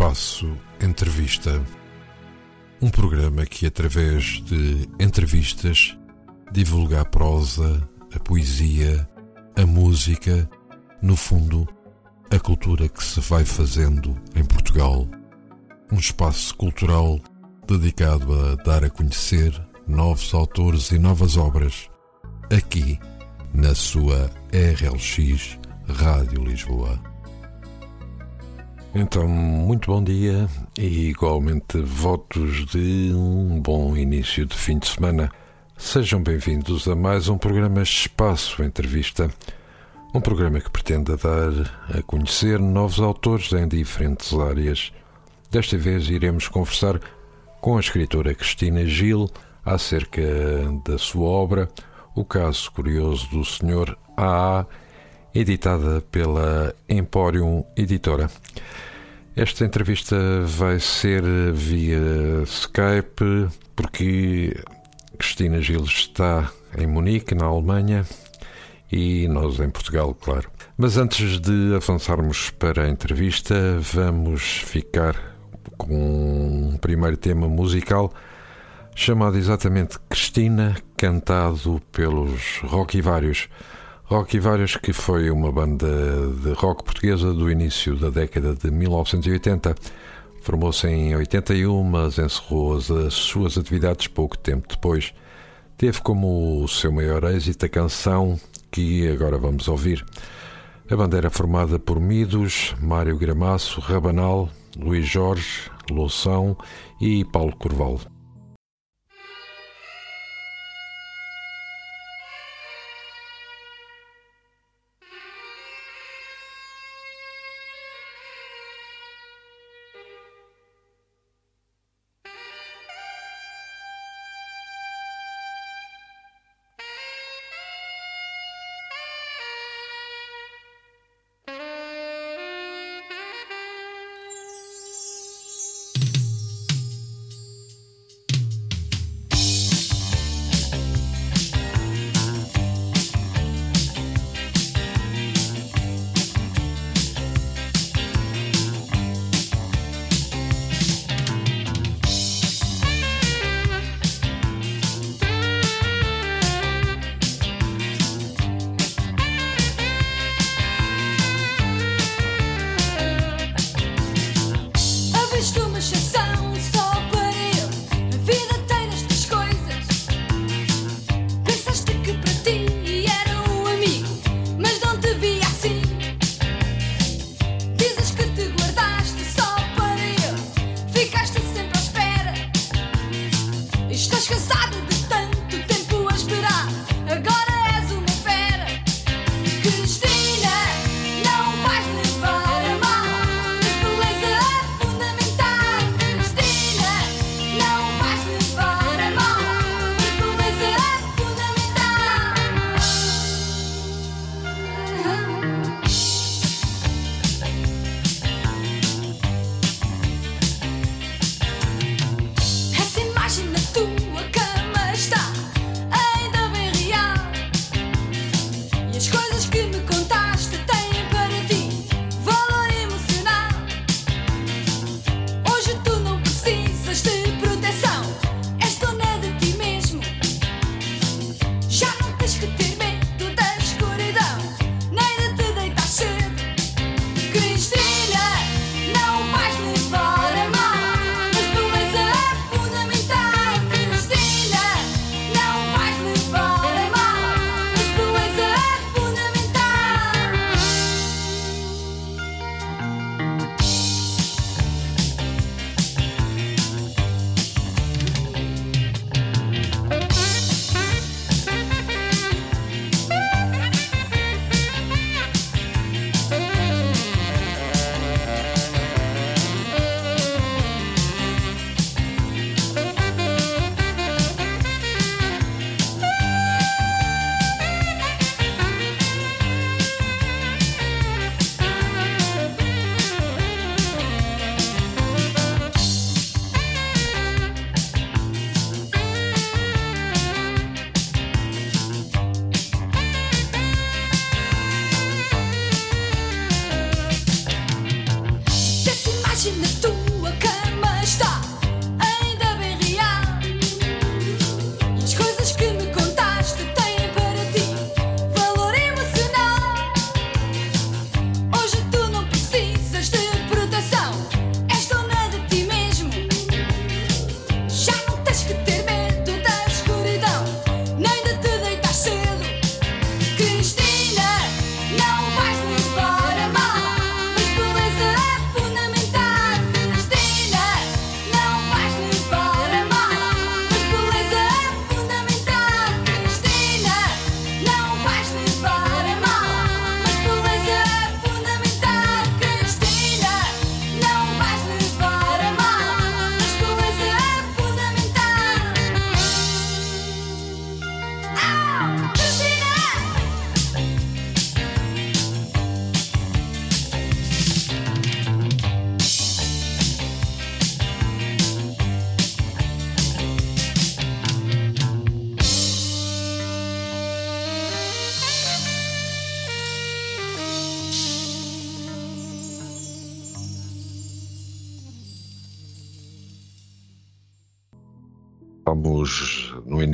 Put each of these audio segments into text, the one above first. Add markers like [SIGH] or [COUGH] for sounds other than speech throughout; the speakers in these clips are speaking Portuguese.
Espaço Entrevista. Um programa que, através de entrevistas, divulga a prosa, a poesia, a música, no fundo, a cultura que se vai fazendo em Portugal. Um espaço cultural dedicado a dar a conhecer novos autores e novas obras, aqui na sua RLX Rádio Lisboa. Então, muito bom dia e igualmente votos de um bom início de fim de semana. Sejam bem-vindos a mais um programa Espaço Entrevista, um programa que pretende dar a conhecer novos autores em diferentes áreas. Desta vez iremos conversar com a escritora Cristina Gil acerca da sua obra O Caso Curioso do Sr. A.A., editada pela Emporium Editora. Esta entrevista vai ser via Skype, porque Cristina Gil está em Munique, na Alemanha, e nós em Portugal, claro. Mas antes de avançarmos para a entrevista, vamos ficar com um primeiro tema musical chamado exatamente Cristina, cantado pelos Rock Vários. Rock Vários, que foi uma banda de rock portuguesa do início da década de 1980. Formou-se em 81, mas encerrou as suas atividades pouco tempo depois. Teve como seu maior êxito a canção que agora vamos ouvir. A banda era formada por Midos, Mário Gramaço, Rabanal, Luís Jorge, Loução e Paulo Corval.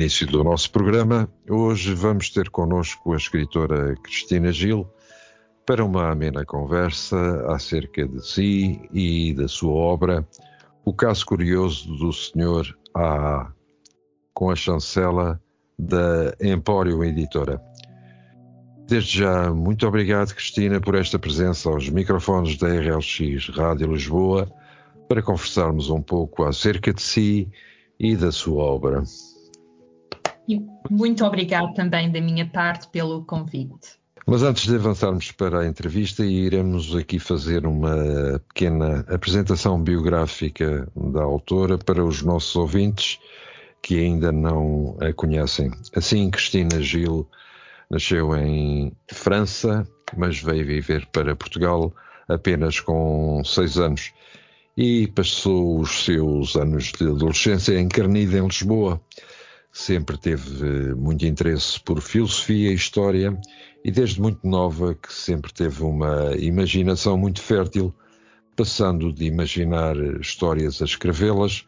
Início do nosso programa. Hoje vamos ter connosco a escritora Cristina Gil para uma amena conversa acerca de si e da sua obra, O Caso Curioso do Senhor A.A., com a chancela da Empório Editora. Desde já, muito obrigado, Cristina, por esta presença aos microfones da RLX Rádio Lisboa para conversarmos um pouco acerca de si e da sua obra. E muito obrigado também da minha parte pelo convite. Mas antes de avançarmos para a entrevista, iremos aqui fazer uma pequena apresentação biográfica da autora para os nossos ouvintes que ainda não a conhecem. Assim, Cristina Gil nasceu em França, mas veio viver para Portugal apenas com seis anos e passou os seus anos de adolescência encarnida em Lisboa. Sempre teve muito interesse por filosofia e história e desde muito nova que sempre teve uma imaginação muito fértil, passando de imaginar histórias a escrevê-las.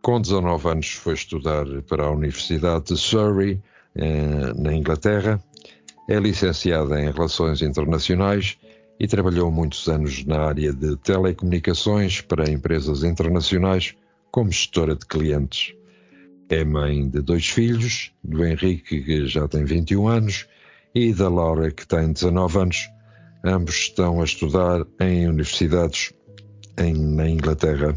Com 19 anos foi estudar para a Universidade de Surrey, eh, na Inglaterra. É licenciada em Relações Internacionais e trabalhou muitos anos na área de telecomunicações para empresas internacionais como gestora de clientes. É mãe de dois filhos, do Henrique, que já tem 21 anos, e da Laura, que tem 19 anos. Ambos estão a estudar em universidades em, na Inglaterra.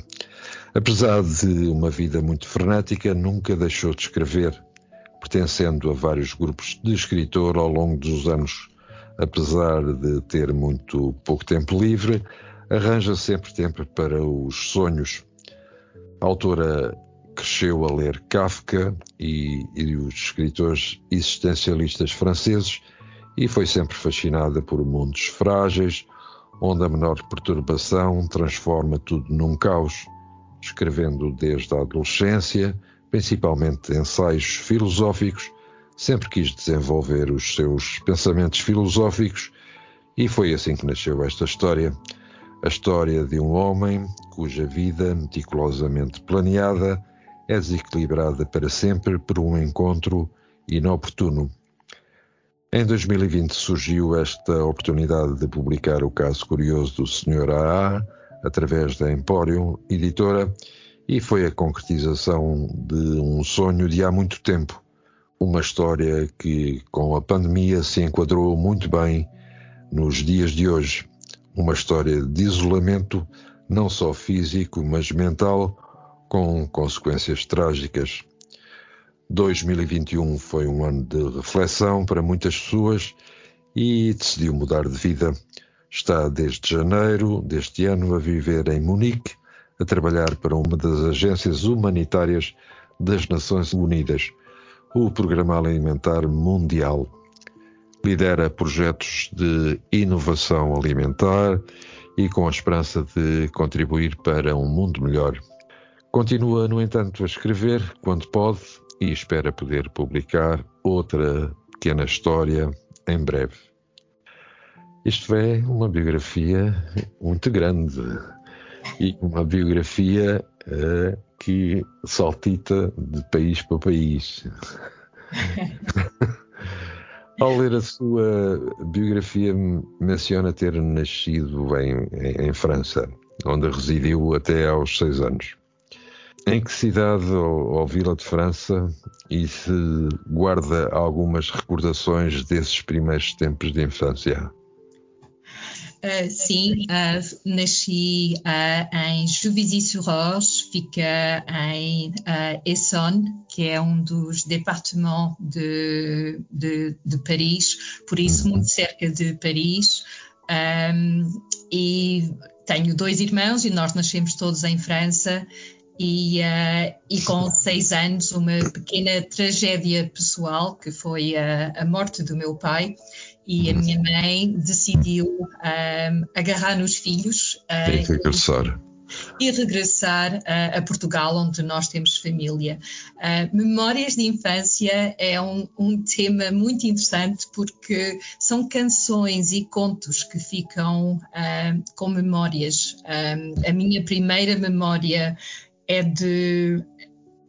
Apesar de uma vida muito frenética, nunca deixou de escrever, pertencendo a vários grupos de escritor ao longo dos anos apesar de ter muito pouco tempo livre, arranja sempre tempo para os sonhos. A autora cresceu a ler Kafka e, e os escritores existencialistas franceses e foi sempre fascinada por mundos frágeis, onde a menor perturbação transforma tudo num caos, escrevendo desde a adolescência, principalmente ensaios filosóficos sempre quis desenvolver os seus pensamentos filosóficos e foi assim que nasceu esta história. A história de um homem cuja vida, meticulosamente planeada, é desequilibrada para sempre por um encontro inoportuno. Em 2020 surgiu esta oportunidade de publicar o caso curioso do Sr. AA através da Emporium Editora e foi a concretização de um sonho de há muito tempo uma história que, com a pandemia, se enquadrou muito bem nos dias de hoje. Uma história de isolamento, não só físico, mas mental, com consequências trágicas. 2021 foi um ano de reflexão para muitas pessoas e decidiu mudar de vida. Está desde janeiro deste ano a viver em Munique, a trabalhar para uma das agências humanitárias das Nações Unidas o Programa Alimentar Mundial. Lidera projetos de inovação alimentar e com a esperança de contribuir para um mundo melhor. Continua, no entanto, a escrever quando pode e espera poder publicar outra pequena história em breve. Isto é uma biografia muito grande e uma biografia uh, que saltita de país para país. [LAUGHS] Ao ler a sua biografia, menciona ter nascido em, em, em França, onde residiu até aos seis anos. Em que cidade ou, ou, vila de França e se guarda algumas recordações desses primeiros tempos de infância? Uh, sim, uh, nasci uh, em Juvisy-sur-Orge, fica em Essonne, que é um dos departamentos de, de, de Paris, por isso uhum. muito cerca de Paris. Um, e tenho dois irmãos e nós nascemos todos em França e, uh, e, com seis anos uma pequena tragédia pessoal que foi a, a morte do meu pai e a minha mãe decidiu um, agarrar nos filhos uh, e regressar. E, regressar uh, a Portugal, onde nós temos família. Uh, memórias de infância é um, um, tema muito interessante porque são canções e contos que ficam com memórias. a minha primeira memória é de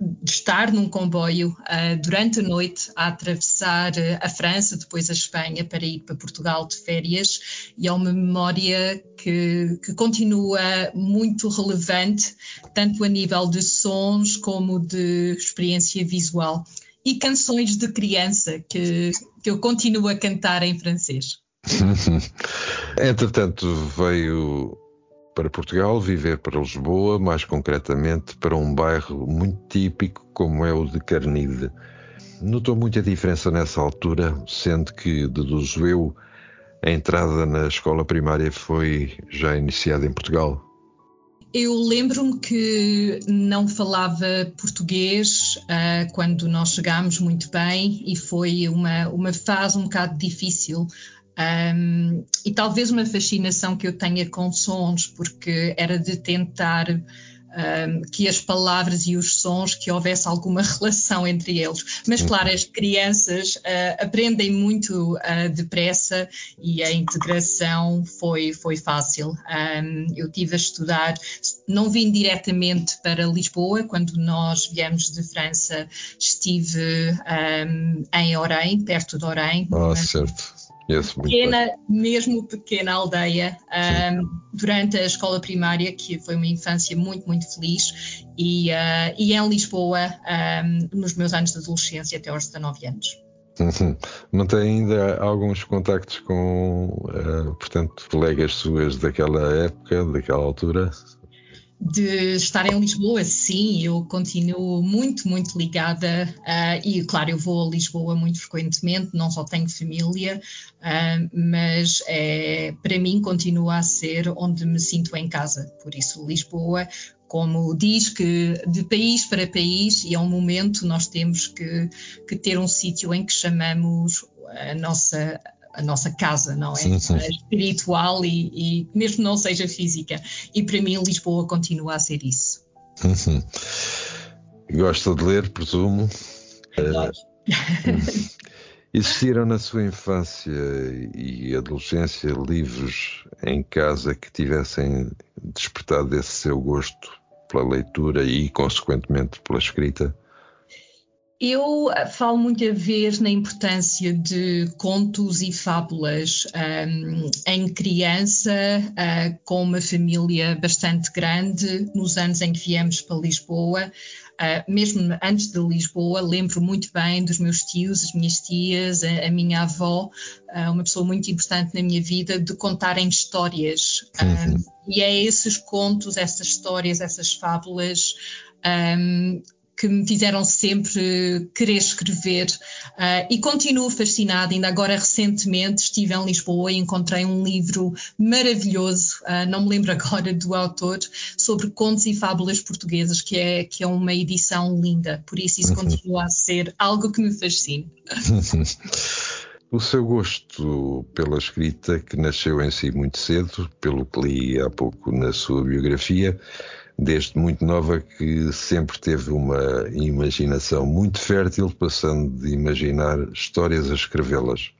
de estar num comboio uh, durante a noite a atravessar uh, a França, depois a Espanha, para ir para Portugal de férias, e é uma memória que, que continua muito relevante, tanto a nível de sons como de experiência visual. E canções de criança que, que eu continuo a cantar em francês. [LAUGHS] Entretanto, veio para Portugal, viver para Lisboa, mais concretamente para um bairro muito típico como é o de Carnide. Notou muita diferença nessa altura, sendo que, deduzo eu, a entrada na escola primária foi já iniciada em Portugal. Eu lembro-me que não falava português uh, quando nós chegámos muito bem e foi uma, uma fase um bocado difícil um, e talvez uma fascinação que eu tenha com sons, porque era de tentar um, que as palavras e os sons, que houvesse alguma relação entre eles. Mas, claro, as crianças uh, aprendem muito uh, depressa e a integração foi, foi fácil. Um, eu tive a estudar, não vim diretamente para Lisboa, quando nós viemos de França, estive em Orem, perto de Orem. Ah, certo pequena, mesmo pequena aldeia, um, durante a escola primária, que foi uma infância muito, muito feliz, e, uh, e em Lisboa, um, nos meus anos de adolescência, até aos 19 anos. Uhum. Mantém ainda alguns contactos com, uh, portanto, colegas suas daquela época, daquela altura? De estar em Lisboa, sim, eu continuo muito, muito ligada uh, e, claro, eu vou a Lisboa muito frequentemente, não só tenho família, uh, mas é, para mim continua a ser onde me sinto em casa. Por isso, Lisboa, como diz que de país para país, e é um momento nós temos que, que ter um sítio em que chamamos a nossa a nossa casa, não é? Sim, sim. Espiritual e, e, mesmo não seja física. E para mim Lisboa continua a ser isso. Uhum. Gosta de ler, presumo. Adoro. Uh, existiram na sua infância e adolescência livros em casa que tivessem despertado esse seu gosto pela leitura e, consequentemente, pela escrita? Eu eh, falo muita vez na importância de contos e fábulas um, ehm, em criança, uh, com uma família bastante grande, nos anos em que viemos para Lisboa. Uh, mesmo antes de Lisboa, lembro muito bem dos meus tios, as minhas tias, a, a minha avó, uh, uma pessoa muito importante na minha vida, de contarem histórias. Uhum. e é esses contos, essas histórias, essas fábulas um, ehm, que me fizeram sempre querer escrever uh, e continuo fascinada. Ainda agora, recentemente, estive em Lisboa e encontrei um livro maravilhoso, uh, não me lembro [LAUGHS] agora do autor, sobre contos e fábulas portuguesas, que é, que é uma edição linda. Por isso, isso uhum. continua a ser algo que me fascina. [LAUGHS] O seu gosto pela escrita, que nasceu em si muito cedo, pelo que li há pouco na sua biografia, desde muito nova que sempre teve uma imaginação muito fértil, passando de imaginar histórias a escrevê-las.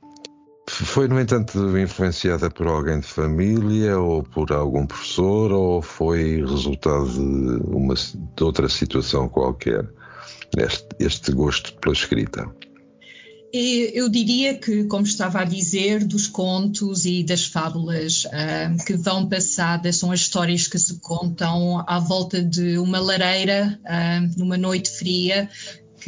Foi, no entanto, influenciada por alguém de família ou por algum professor ou foi resultado de, uma, de outra situação qualquer, este, este gosto pela escrita? Eu diria que, como estava a dizer, dos contos e das fábulas uh, que vão passadas são as histórias que se contam à volta de uma lareira, uh, numa noite fria,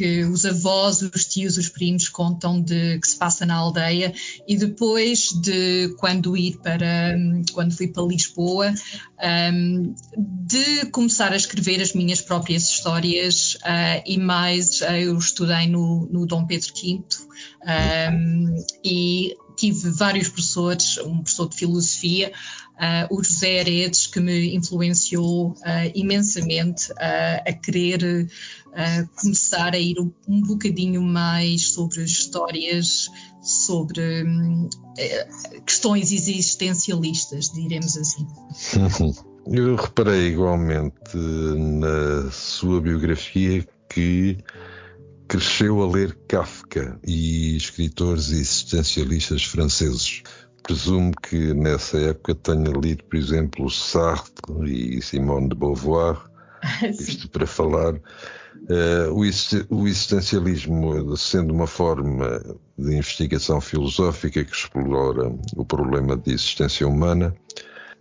que os avós, os tios, os primos contam de que se passa na aldeia e depois de quando ir para quando fui para Lisboa um, de começar a escrever as minhas próprias histórias uh, e mais uh, eu estudei no, no Dom Pedro V um, e tive vários professores, um professor de filosofia, uh, o José Heredes, que me influenciou uh, imensamente uh, a querer começar a ir um, um, bocadinho mais sobre histórias, sobre questões existencialistas, diremos assim. [LAUGHS] Eu reparei igualmente na sua biografia que cresceu a ler Kafka e escritores existencialistas franceses. Presumo que nessa época tenha lido, por exemplo, Sartre e Simone de Beauvoir, [LAUGHS] isto para falar. Uh, o existencialismo sendo uma forma de investigação filosófica que explora o problema de existência humana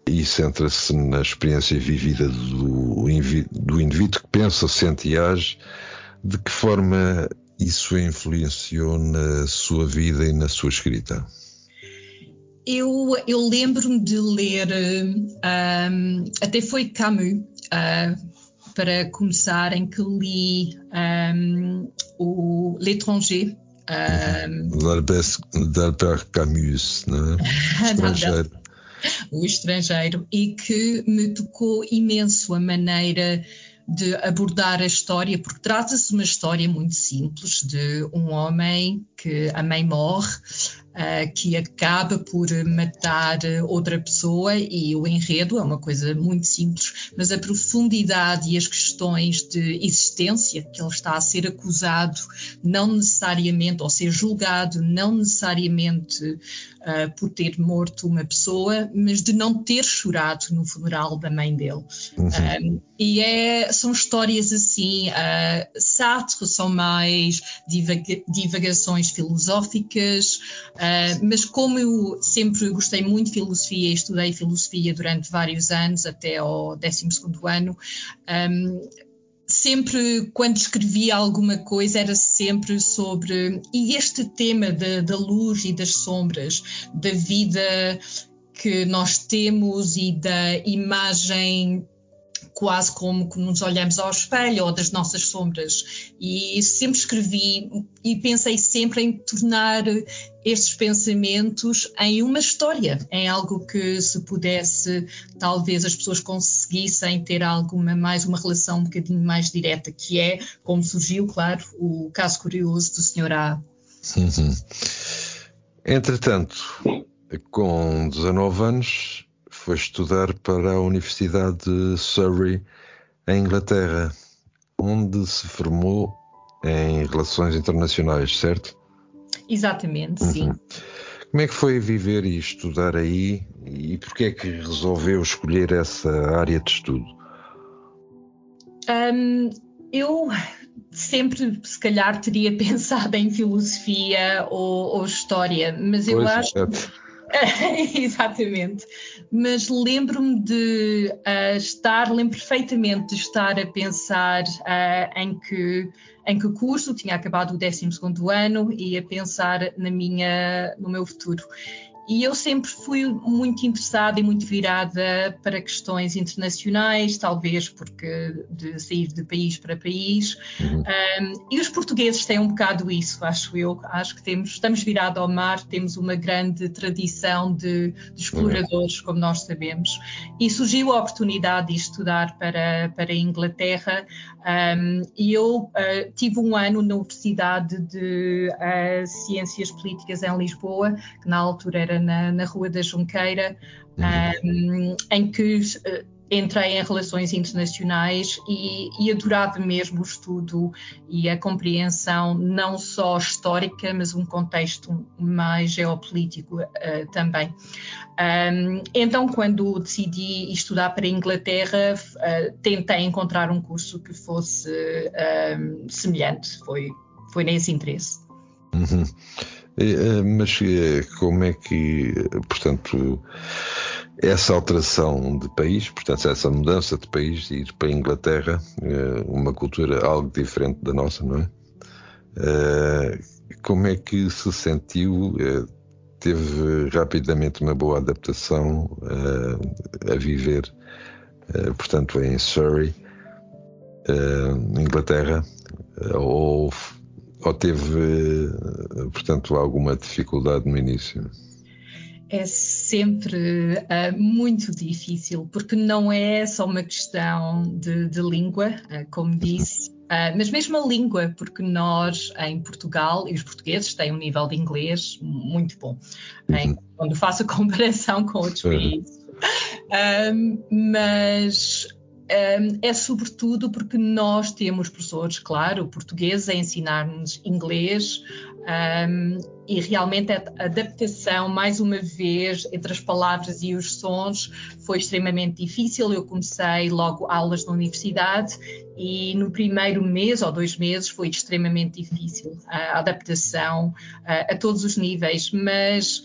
e centra-se na experiência vivida do, do indivíduo que pensa, sente e age de que forma isso influenciou na sua vida e na sua escrita? Eu, eu lembro-me de ler, um, até foi Camus, uh, para começar, em que li um, o L'étranger. Um, D'Albert Camus, não é? [LAUGHS] Estrangeiro. o estrangeiro, e que me tocou imenso a maneira de abordar a história, porque trata-se de uma história muito simples de um homem que a mãe morre, uh, que acaba por matar outra pessoa e o enredo é uma coisa muito simples, mas a profundidade e as questões de existência que ele está a ser acusado, não necessariamente, ou ser julgado, não necessariamente uh, por ter morto uma pessoa, mas de não ter chorado no funeral da mãe dele. Uhum. e é, são histórias assim, uh, Sartre são mais divaga divagações filosóficas, Uh, mas como eu sempre gostei muito de filosofia e estudei filosofia durante vários anos, até ao 12 ano, um, sempre quando escrevia alguma coisa era sempre sobre e este tema da luz e das sombras, da vida que nós temos e da imagem quase como que nos olhamos ao espelho ou das nossas sombras. E sempre escrevi e pensei sempre em tornar estes pensamentos em uma história, em algo que se pudesse, talvez as pessoas conseguissem ter alguma mais uma relação um bocadinho mais direta, que é como surgiu, claro, o caso curioso do Sr. A. Uhum. Entretanto, com 19 anos, foi estudar para a Universidade de Surrey, em Inglaterra, onde se formou em Relações Internacionais, certo? Exatamente, uhum. sim. Como é que foi viver e estudar aí e porquê é que resolveu escolher essa área de estudo? Um, eu sempre, se calhar, teria [LAUGHS] pensado em filosofia ou, ou história, mas eu pois, acho. É [LAUGHS] Exatamente. Mas lembro-me de uh, estar, lembro perfeitamente de estar a pensar uh, em, que, em que curso, tinha acabado o 12 ano e a pensar na minha, no meu futuro. E eu sempre fui muito interessada e muito virada para questões internacionais, talvez porque de sair de país para país. Uhum. Um, e os portugueses têm um bocado isso, acho eu. Acho que temos, estamos virados ao mar, temos uma grande tradição de, de exploradores, uhum. como nós sabemos. E surgiu a oportunidade de estudar para, para a Inglaterra. Um, e eu uh, tive um ano na Universidade de uh, Ciências Políticas em Lisboa, que na altura era na, na Rua da Junqueira, uhum. um, em que entrei em relações internacionais e, e, adorava mesmo o estudo e a compreensão não só histórica, mas um contexto mais geopolítico uh, também. Um, então, quando decidi estudar para a Inglaterra, uh, tentei encontrar um curso que fosse um, semelhante, foi, foi nesse interesse. Uhum. Eh, mas como é que, portanto, essa alteração de país, portanto, essa mudança de país, ir para a Inglaterra, eh, uma cultura algo diferente da nossa, não é? Eh, como é que se sentiu? Eh, teve rapidamente uma boa adaptação a viver, portanto, em Surrey, Inglaterra, ou, ou teve, portanto, alguma dificuldade no início? é sempre uh, muito difícil, porque não é só uma questão de, de língua, uh, como disse, uh, mas mesmo a língua, porque nós em Portugal, e os portugueses têm um nível de inglês muito bom, em, quando faço a comparação com outros países. mas é sobretudo porque nós temos professores, claro, portugueses a ensinar-nos inglês um, e realmente a adaptação, mais uma vez, entre as palavras e os sons foi extremamente difícil. Eu comecei logo aulas na universidade e no primeiro mês ou dois meses foi extremamente difícil a adaptação a, a todos os níveis, mas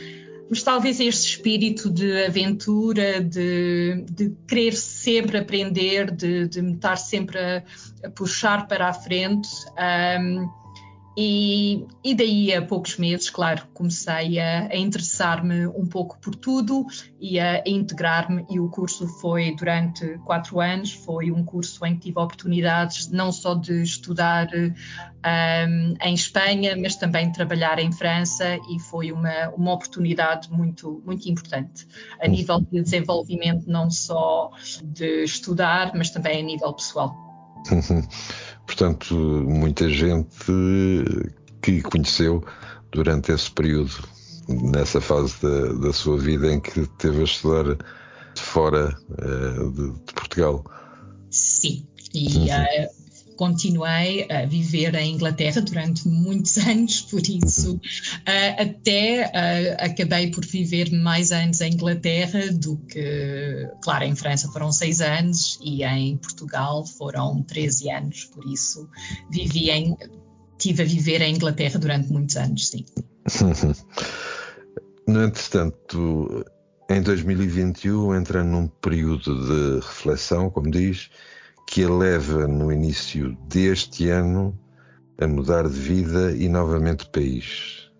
mas talvez este espírito de aventura, de, de querer sempre aprender, de, de me estar sempre a, a puxar para a frente. Um, e, e, daí a poucos meses, claro, comecei a, a interessar-me um pouco por tudo e a, a integrar-me. E o curso foi durante quatro anos. Foi um curso em que tive oportunidades não só de estudar um, em Espanha, mas também trabalhar em França. E foi uma, uma oportunidade muito, muito importante a nível de desenvolvimento, não só de estudar, mas também a nível pessoal. [LAUGHS] Portanto, muita gente que conheceu durante esse período, nessa fase da, da sua vida em que teve a estudar fora uh, de, de, Portugal. Sim, e uh, continuei a viver em Inglaterra durante muitos [LAUGHS] anos, por isso uh, até uh, acabei por viver mais anos em Inglaterra do que, claro, em França foram seis anos e em Portugal foram 13 anos, por isso vivi em, tive a viver em Inglaterra durante muitos anos, sim. [LAUGHS] no entretanto, em 2021 entra num período de reflexão, como diz, que a leva no início deste ano a mudar de vida e novamente de país.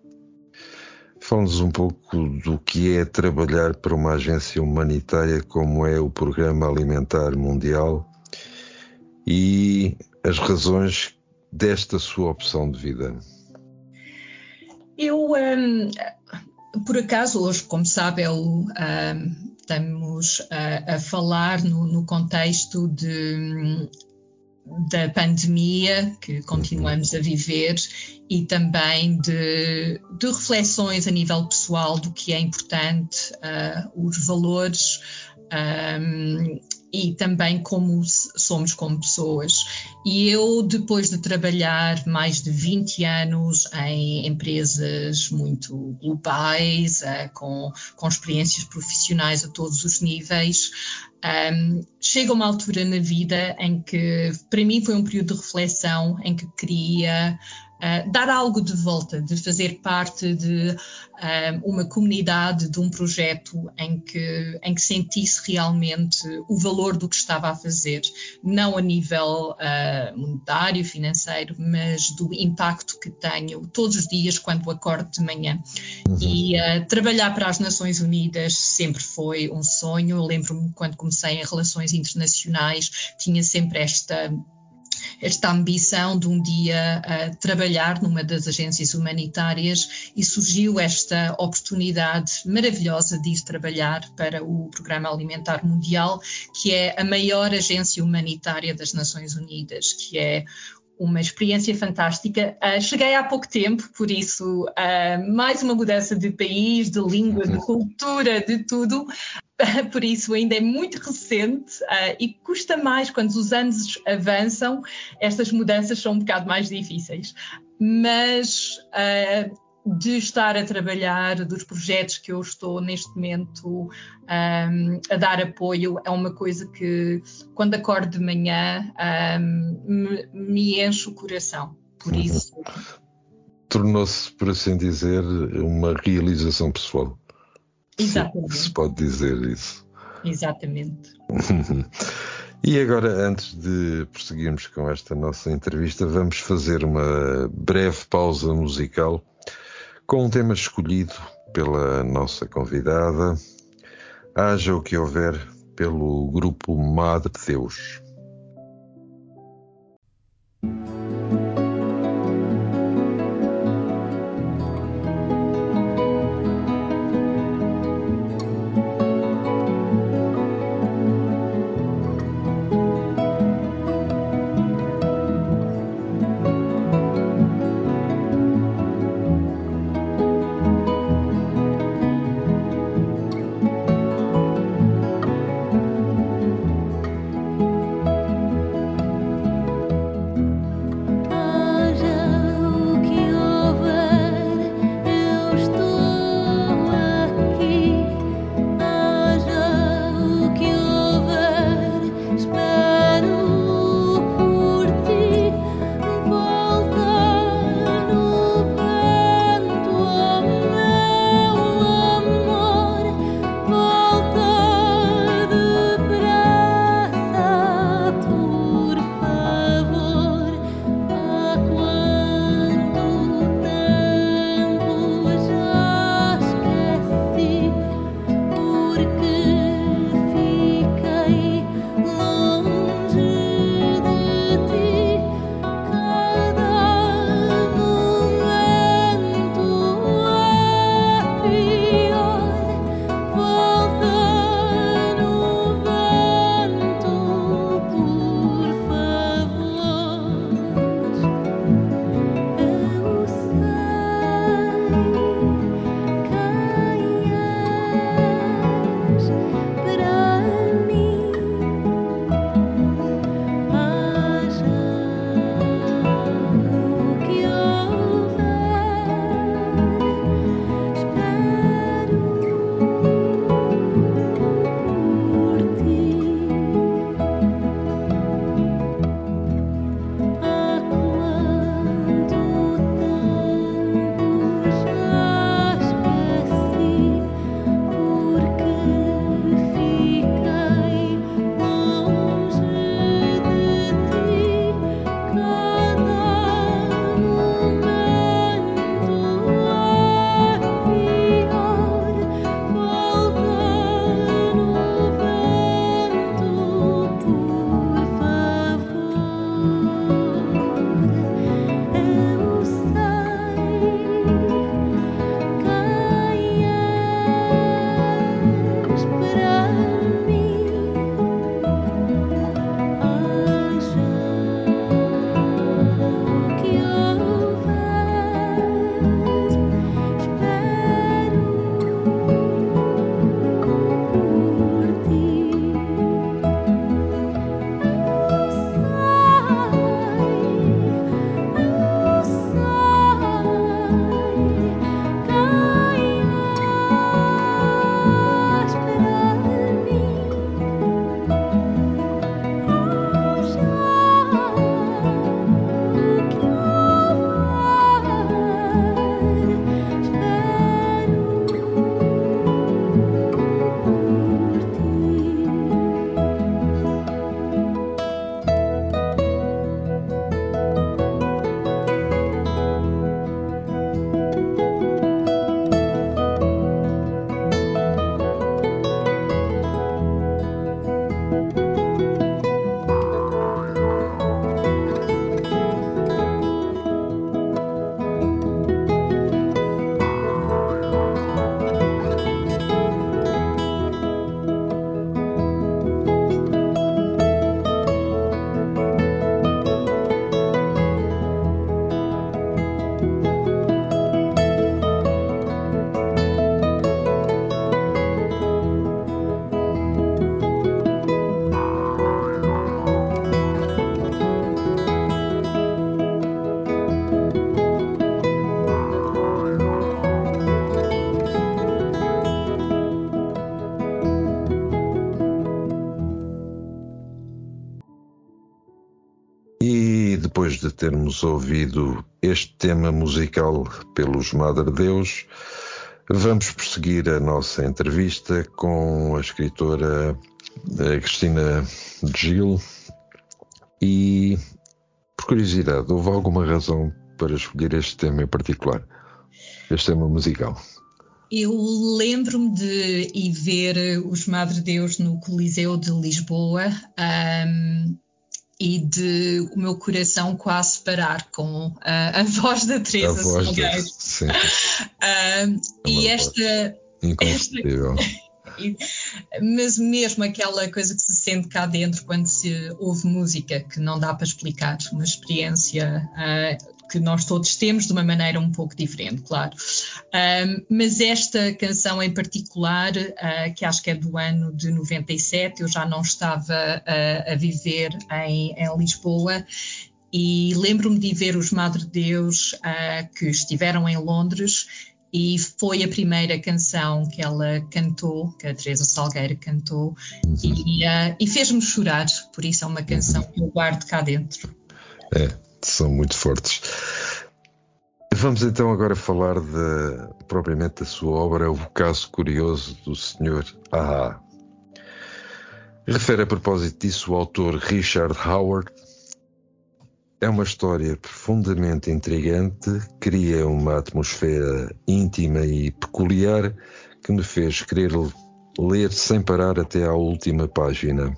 Fala-nos um pouco do que é trabalhar para uma agência humanitária como é o Programa Alimentar Mundial e as razões desta sua opção de vida. Eu, um, por acaso, hoje, como sabe, eu um, estamos a, a falar no, no contexto de, da pandemia que continuamos a viver e também de, de reflexões a nível pessoal do que é importante, uh, os valores um, e também como somos como pessoas. E eu, depois de trabalhar mais de 20 anos em empresas muito globais, uh, com, com experiências profissionais a todos os níveis, um, chega uma altura na vida em que, para mim, foi um período de reflexão em que queria uh, dar algo de volta, de fazer parte de uh, uma comunidade, de um projeto em que, em que sentisse realmente o valor do que estava a fazer, não a nível uh, monetário, financeiro, mas do impacto que tenho todos os dias quando acordo de manhã. Uhum. E trabalhar para as Nações Unidas sempre foi um sonho. Lembro-me quando comecei em relações internacionais, tinha sempre esta esta ambição de um dia uh, trabalhar numa das agências humanitárias e surgiu esta oportunidade maravilhosa de ir trabalhar para o Programa Alimentar Mundial, que é a maior agência humanitária das Nações Unidas, que é uma experiência fantástica. Uh, cheguei há pouco tempo, por isso, uh, mais uma mudança de país, de língua, de uhum. cultura, de tudo. por isso, ainda é muito recente e custa mais quando os anos avançam, estas mudanças são um bocado mais difíceis. Mas de estar a trabalhar, dos projetos que eu estou neste momento um, a dar apoio, é uma coisa que, quando acordo de manhã, um, me, me, enche o coração. Por uhum. isso. Tornou-se, por assim dizer, uma realização pessoal. Exatamente. Se, se pode dizer isso. Exatamente. [LAUGHS] E agora, antes de prosseguirmos com esta nossa entrevista, vamos fazer uma breve pausa musical com um tema escolhido pela nossa convidada, haja o que houver pelo grupo Madre Deus. De termos ouvido este tema musical pelos Madre Deus, vamos prosseguir a nossa entrevista com a escritora eh, Cristina Gil. E, por curiosidade, houve alguma razão para escolher este tema em particular? Este tema musical? Eu lembro-me de ir ver os Madre Deus no Coliseu de Lisboa um, e de o meu coração quase parar com a, a voz da Teresa Salgueiro. Sim. [LAUGHS] um, é e esta. Inconcebível. [LAUGHS] mas mesmo aquela coisa que se sente cá dentro quando se ouve música, que não dá para explicar, uma experiência uh, que nós todos temos de uma maneira um pouco diferente, claro. Um, mas esta canção em particular, uh, que acho que é do ano de 97, eu já não estava uh, a viver em, em Lisboa e lembro-me de ver os Madre Deus uh, que estiveram em Londres e foi a primeira canção que ela cantou, que a Teresa Salgueira cantou, e, e fez-me chorar, por isso é uma canção que eu guardo cá dentro. É, são muito fortes. Vamos então agora falar de, propriamente da sua obra, O Caso Curioso do Sr. A. Refere a propósito disso o autor Richard Howard. É uma história profundamente intrigante, cria uma atmosfera íntima e peculiar que me fez querer ler sem parar até à última página.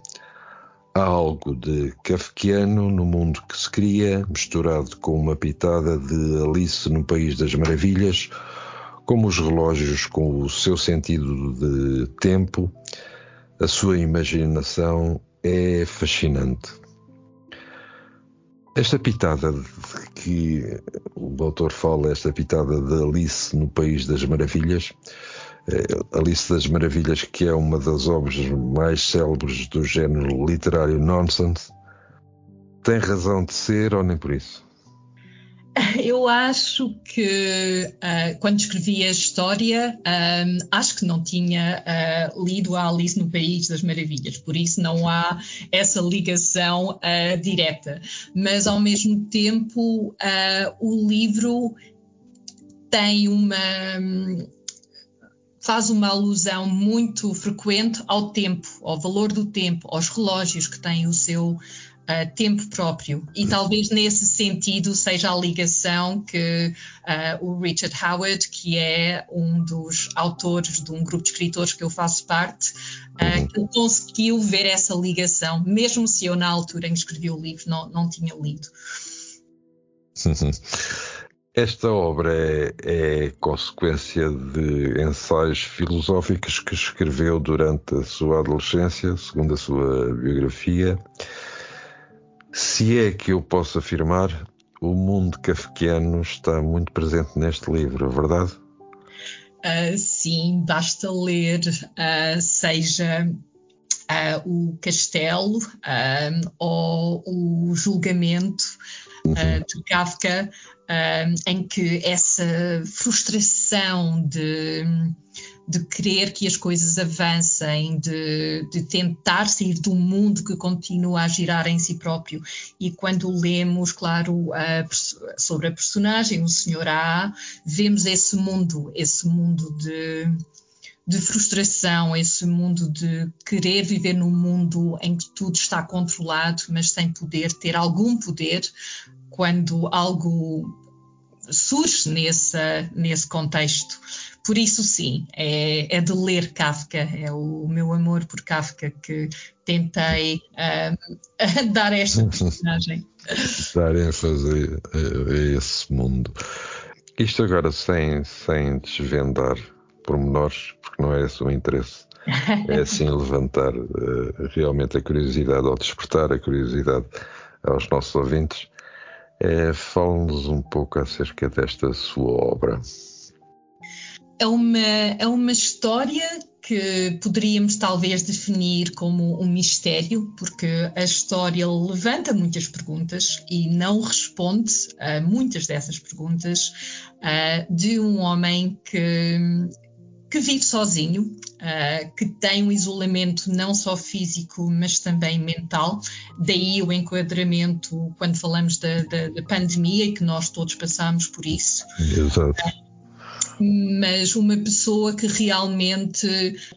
Há algo de kafkiano no mundo que se cria, misturado com uma pitada de Alice no País das Maravilhas, como os relógios com o seu sentido de tempo, a sua imaginação é fascinante. Esta pitada de que o autor fala, esta pitada de Alice no País das Maravilhas, eh, Alice das Maravilhas, que é uma das obras mais célebres do género literário nonsense, tem razão de ser ou nem por isso? [LAUGHS] Eu acho que uh, quando escrevi a história, um, acho que não tinha uh, lido a Alice no País das Maravilhas, por isso não há essa ligação uh, direta. Mas ao mesmo tempo, o livro tem uma faz uma alusão muito frequente ao tempo, ao valor do tempo, aos relógios que têm o seu uh, tempo próprio. E talvez nesse sentido seja a ligação que uh, o Richard Howard, que é um dos autores de um grupo de escritores que eu faço parte, uh, conseguiu ver essa ligação, mesmo se eu na altura em que escrevi o livro não, não tinha lido. Esta obra é, é, consequência de ensaios filosóficos que escreveu durante a sua adolescência, segundo a sua biografia. Se é que eu posso afirmar, o mundo kafkiano está muito presente neste livro, é verdade? Uh, sim, basta ler, uh, seja uh, o castelo ou o julgamento uhum. de Kafka, em que essa frustração de, de querer que as coisas avancem, de, de, tentar sair do mundo que continua a girar em si próprio. E quando lemos, claro, a, sobre a personagem, o Senhor A, vemos esse mundo, esse mundo de de frustração, esse mundo de querer viver num mundo em que tudo está controlado, mas sem poder ter algum poder, quando algo surge nesse, nesse contexto. Por isso, sim, é, é de ler Kafka, é o meu amor por Kafka que tentei uh, [LAUGHS] dar esta personagem. [LAUGHS] dar ênfase a, a, esse mundo. Isto agora sem, sem desvendar pormenores, porque não é esse o interesse. É assim levantar uh, realmente a curiosidade ou despertar a curiosidade aos nossos ouvintes é, Fale-nos um pouco acerca desta sua obra. É uma, é uma história que poderíamos talvez definir como um mistério, porque a história levanta muitas perguntas e não responde a muitas dessas perguntas uh, de um homem que, que vive sozinho uh, que tem um isolamento não só físico, mas também mental. Daí o enquadramento quando falamos da, da, da pandemia e que nós todos passamos por isso. Exato. Uh, mas uma pessoa que realmente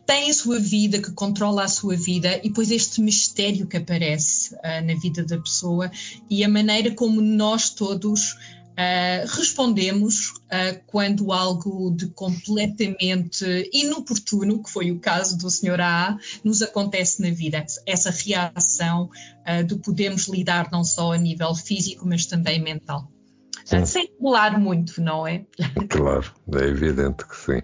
tem a sua vida, que controla a sua vida, e depois este mistério que aparece uh, na vida da pessoa e a maneira como nós todos Uh, respondemos uh, quando algo de completamente inoportuno, que foi o caso do Sr. A, nos acontece na vida. Essa reação uh, de podermos lidar não só a nível físico, mas também mental. Sem pular muito, não é? [LAUGHS] Claro, é evidente que sim.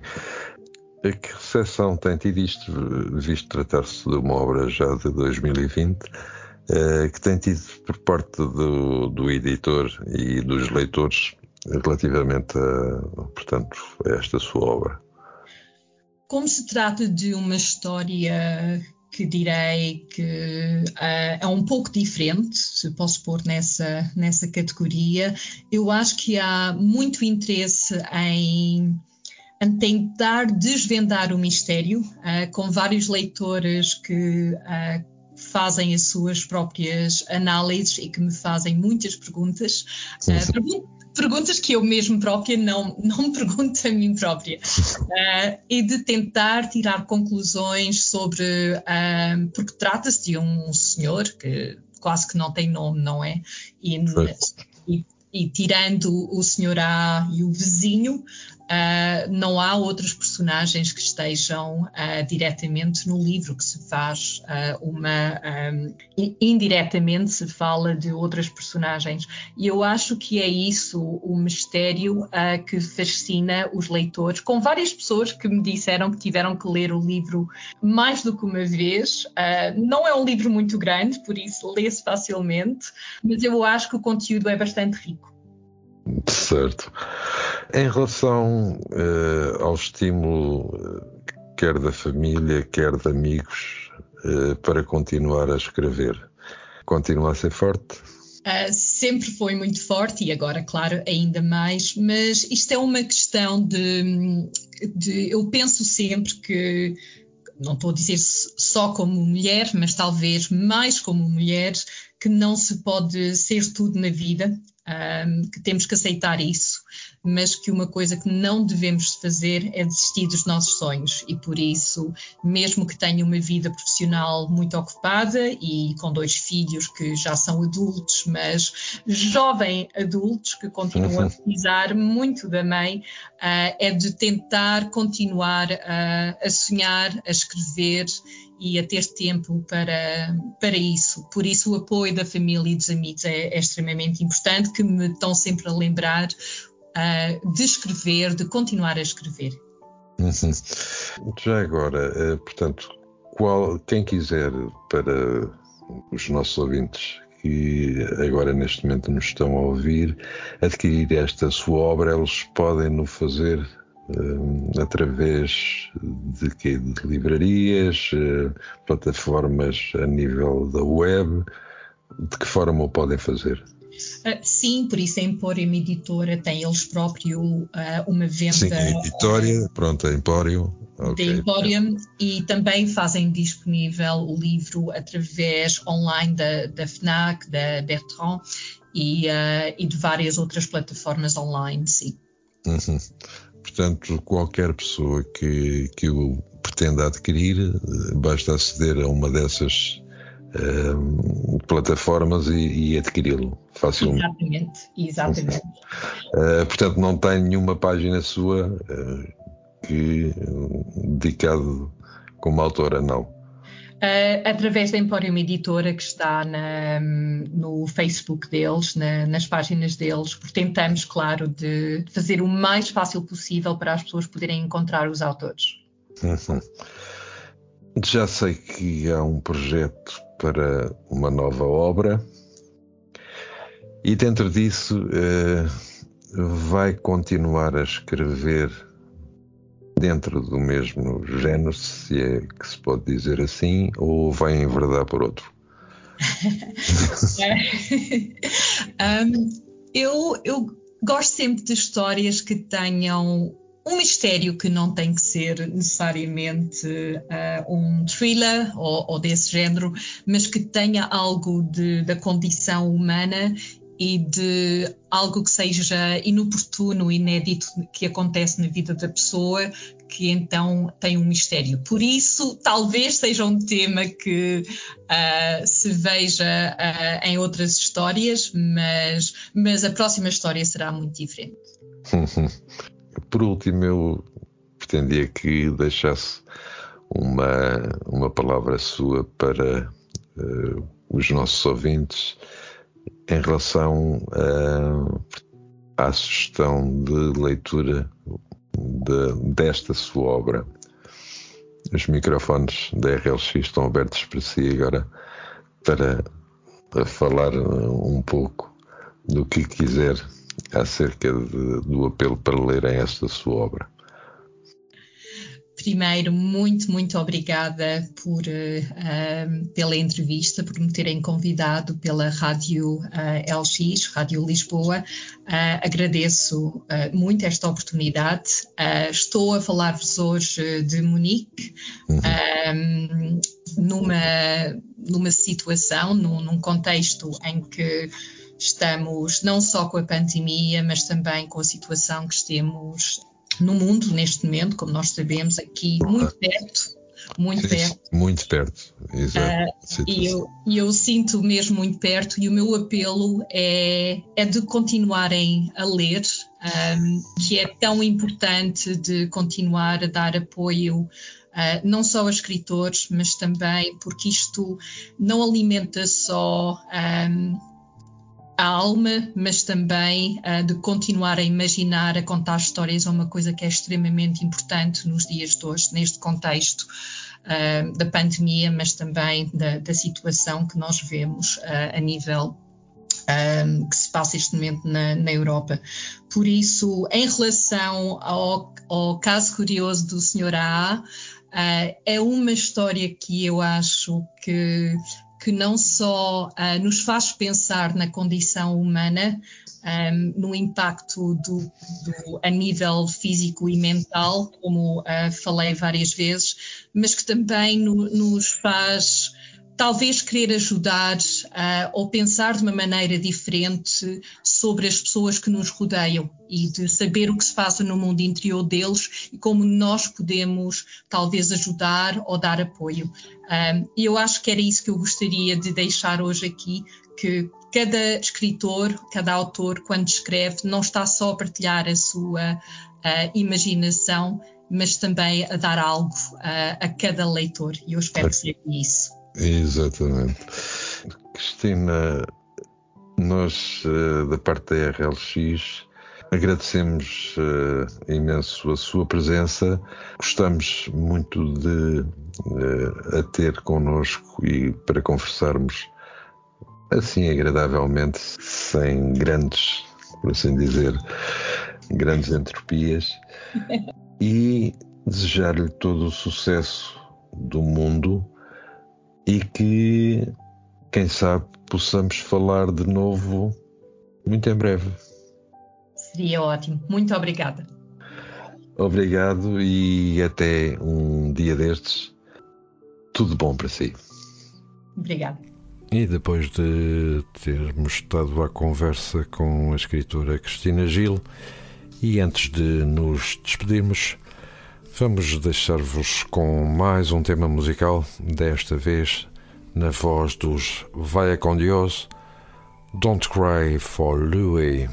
A que recepção tem tido isto, visto tratar-se de uma obra já de 2020? Eh, que tem tido por parte do, do editor e dos leitores relativamente a, portanto, a esta sua obra? Como se trata de uma história que direi que uh, é um pouco diferente, se posso pôr nessa, nessa categoria, eu acho que há muito interesse em, tentar desvendar o mistério, uh, com vários leitores que uh, fazem as suas próprias análises e que me fazem muitas perguntas. Sim, sim. Uh, perguntas que eu mesmo própria não, não me [LAUGHS] pergunto a mim própria. Uh, e de tentar tirar conclusões sobre. Uh, porque trata-se de um senhor que quase que não tem nome, não é? E, e, e tirando o senhor A e o vizinho, Uh, não há outros personagens que estejam uh, diretamente no livro, que se faz uh, uma. Um, indiretamente se fala de outras personagens. E eu acho que é isso o mistério que fascina os leitores, com várias pessoas que me disseram que tiveram que ler o livro mais do que uma vez. não é um livro muito grande, por isso lê-se facilmente, mas eu acho que o conteúdo é bastante rico. Certo. Em relação uh, ao estímulo, uh, quer da família, quer de amigos, uh, para continuar a escrever, continua a ser forte? Uh, sempre foi muito forte e agora, claro, ainda mais, mas isto é uma questão de, de eu penso sempre que não estou a dizer só como mulher, mas talvez mais como mulher, que não se pode ser tudo na vida, um, que temos que aceitar isso, mas que uma coisa que não devemos fazer é desistir dos nossos sonhos e por isso, mesmo que tenha uma vida profissional muito ocupada e com dois filhos que já são adultos, mas jovem adultos que continuam a uhum. precisar muito da mãe, uh, é de tentar continuar a, a sonhar, a escrever e a ter tempo para, para isso. Por isso, o apoio da família e dos amigos é, é extremamente importante, que me estão sempre a lembrar uh, de escrever, de continuar a escrever. Uhum. Já agora, uh, portanto, qual, quem quiser para os nossos ouvintes que agora neste momento nos estão a ouvir, adquirir esta sua obra, eles podem no fazer uh, através de, que, de livrarias, uh, plataformas a nível da web, de que forma o podem fazer? Uh, sim, por isso a Emporium Editora tem eles próprios uh, uma venda. Sim, a editória, pronto, a Emporium. Okay. Da Emporium e também fazem disponível o livro através online da, da FNAC, da Bertrand e, uh, e de várias outras plataformas online, sim. Uhum. Portanto, qualquer pessoa que, que o pretenda adquirir, basta aceder a uma dessas uh, plataformas e, e adquiri-lo facilmente. Exatamente, exatamente. Uh, portanto, não tem nenhuma página sua uh, que dedicado como autora, não. Uh, através da Emporium Editora, que está na, no Facebook deles, na, nas páginas deles, porque tentamos, claro, de fazer o mais fácil possível para as pessoas poderem encontrar os autores. Uhum. Já sei que há um projeto para uma nova obra e dentro disso eh, vai continuar a escrever dentro do mesmo género, se é que se pode dizer assim, ou vai enverdar por outro? [LAUGHS] [LAUGHS] um, eu, eu gosto sempre de histórias que tenham um mistério que não tem que ser necessariamente uh, um thriller ou, ou, desse género, mas que tenha algo de, da condição humana e de algo que seja inoportuno, inédito, que acontece na vida da pessoa, que então tem um mistério. Por isso, talvez seja um tema que uh, se veja uh, em outras histórias, mas, mas a próxima história será muito diferente. [LAUGHS] Por último, eu pretendia que deixasse uma, uma palavra sua para uh, os nossos ouvintes em relação à sugestão de leitura de, desta sua obra. Os microfones da RLX estão abertos para si agora para falar um pouco do que quiser acerca de, do apelo para lerem esta sua obra. Primeiro, muito, muito obrigada por, uh, pela entrevista, por me terem convidado pela Rádio uh, LX, Rádio Lisboa. Uh, agradeço muito esta oportunidade. estou a falar-vos hoje de Munique, uhum. numa, numa situação, num, num contexto em que estamos não só com a pandemia, mas também com a situação que temos no mundo neste momento, como nós sabemos, aqui muito perto. Muito perto. Muito perto, exato. Uh, e eu, eu sinto mesmo muito perto, e o meu apelo é, é de continuarem a ler, um, que é tão importante de continuar a dar apoio Uh, não só a escritores, mas também porque isto não alimenta só um, a alma, mas também uh, de continuar a imaginar, a contar histórias é uma coisa que é extremamente importante nos dias de hoje, neste contexto uh, da pandemia, mas também da, da situação que nós vemos uh, a nível um, que se passa este momento na, na, Europa. Por isso, em relação ao, ao caso curioso do Sr. A, uh, é uma história que eu acho que que não só uh, nos faz pensar na condição humana, um, no impacto do, do, a nível físico e mental, como uh, falei várias vezes, mas que também no, nos faz talvez querer ajudar uh, ou pensar de uma maneira diferente sobre as pessoas que nos rodeiam e de saber o que se passa no mundo interior deles e como nós podemos talvez ajudar ou dar apoio. E eu acho que era isso que eu gostaria de deixar hoje aqui, que cada escritor, cada autor, quando escreve, não está só a partilhar a sua uh, imaginação, mas também a dar algo uh, a cada leitor. E eu espero que seja isso. Exatamente. Cristina, nós uh, da parte da RLX agradecemos uh, imenso a sua presença. Gostamos muito de uh, a ter connosco e para conversarmos assim agradavelmente, sem grandes, por assim dizer, grandes entropias. [LAUGHS] e desejar-lhe todo o sucesso do mundo e que, quem sabe, possamos falar de novo muito em breve. Seria ótimo. Muito obrigada. Obrigado e até um dia destes. Tudo bom para si. Obrigada. E depois de termos estado à conversa com a escritora Cristina Gil, e antes de nos despedirmos, Vamos deixar-vos com mais um tema musical, desta vez na voz dos Vai com Dios, Don't Cry for Louis.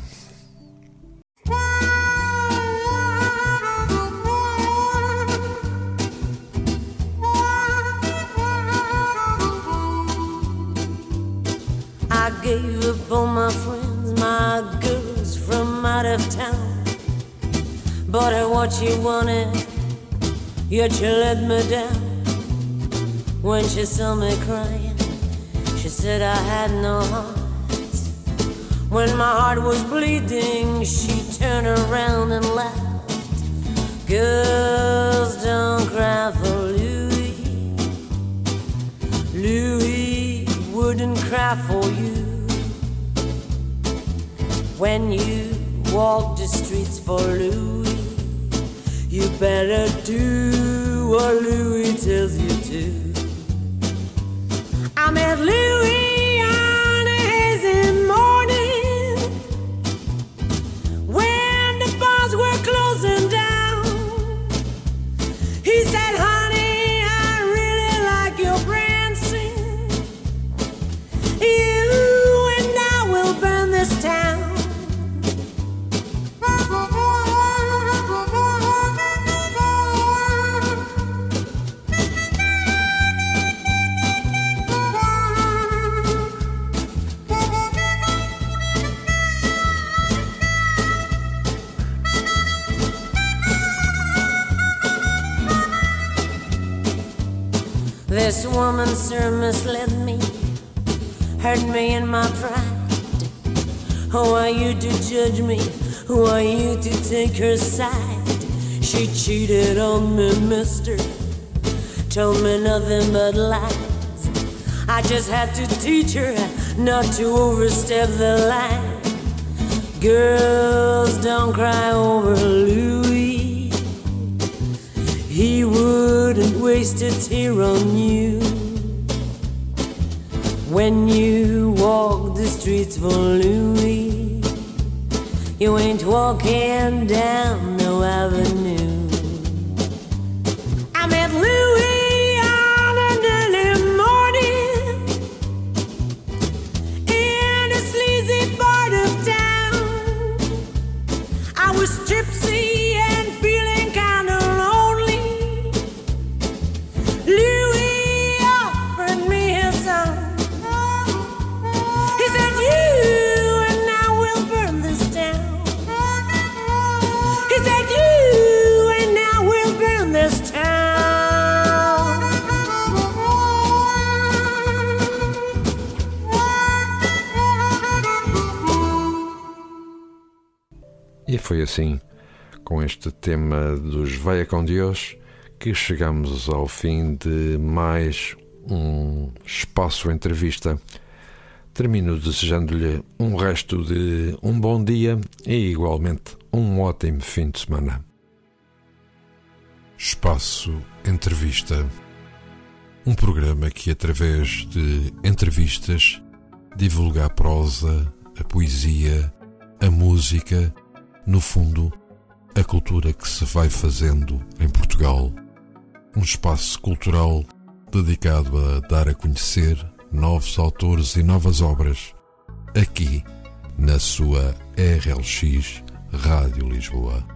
I gave up all my friends, my girls from out of town. But I what you wanted. Yet you let me down when she saw me crying. She said I had no heart. When my heart was bleeding, she turned around and laughed. Girls don't cry for Louis. Louis wouldn't cry for you. When you walk the streets for Louis You better do what Louis tells you to. I met Louis hurt me in my pride. Who are you to judge me? Who are you to take her side? She cheated on me, mister. Told me nothing but lies. I just had to teach her not to overstep the line. Girls, don't cry over Louis. He wouldn't waste a tear on you. When you walk the streets for Louis, you ain't walking down no avenue. Assim, com este tema dos Veia com Deus, que chegamos ao fim de mais um espaço entrevista. Termino desejando-lhe um resto de um bom dia e igualmente um ótimo fim de semana. Espaço Entrevista. Um programa que, através de entrevistas, divulga a prosa, a poesia, a música, no fundo, a cultura que se vai fazendo em Portugal. Um espaço cultural dedicado a dar a conhecer novos autores e novas obras, aqui na sua RLX Rádio Lisboa.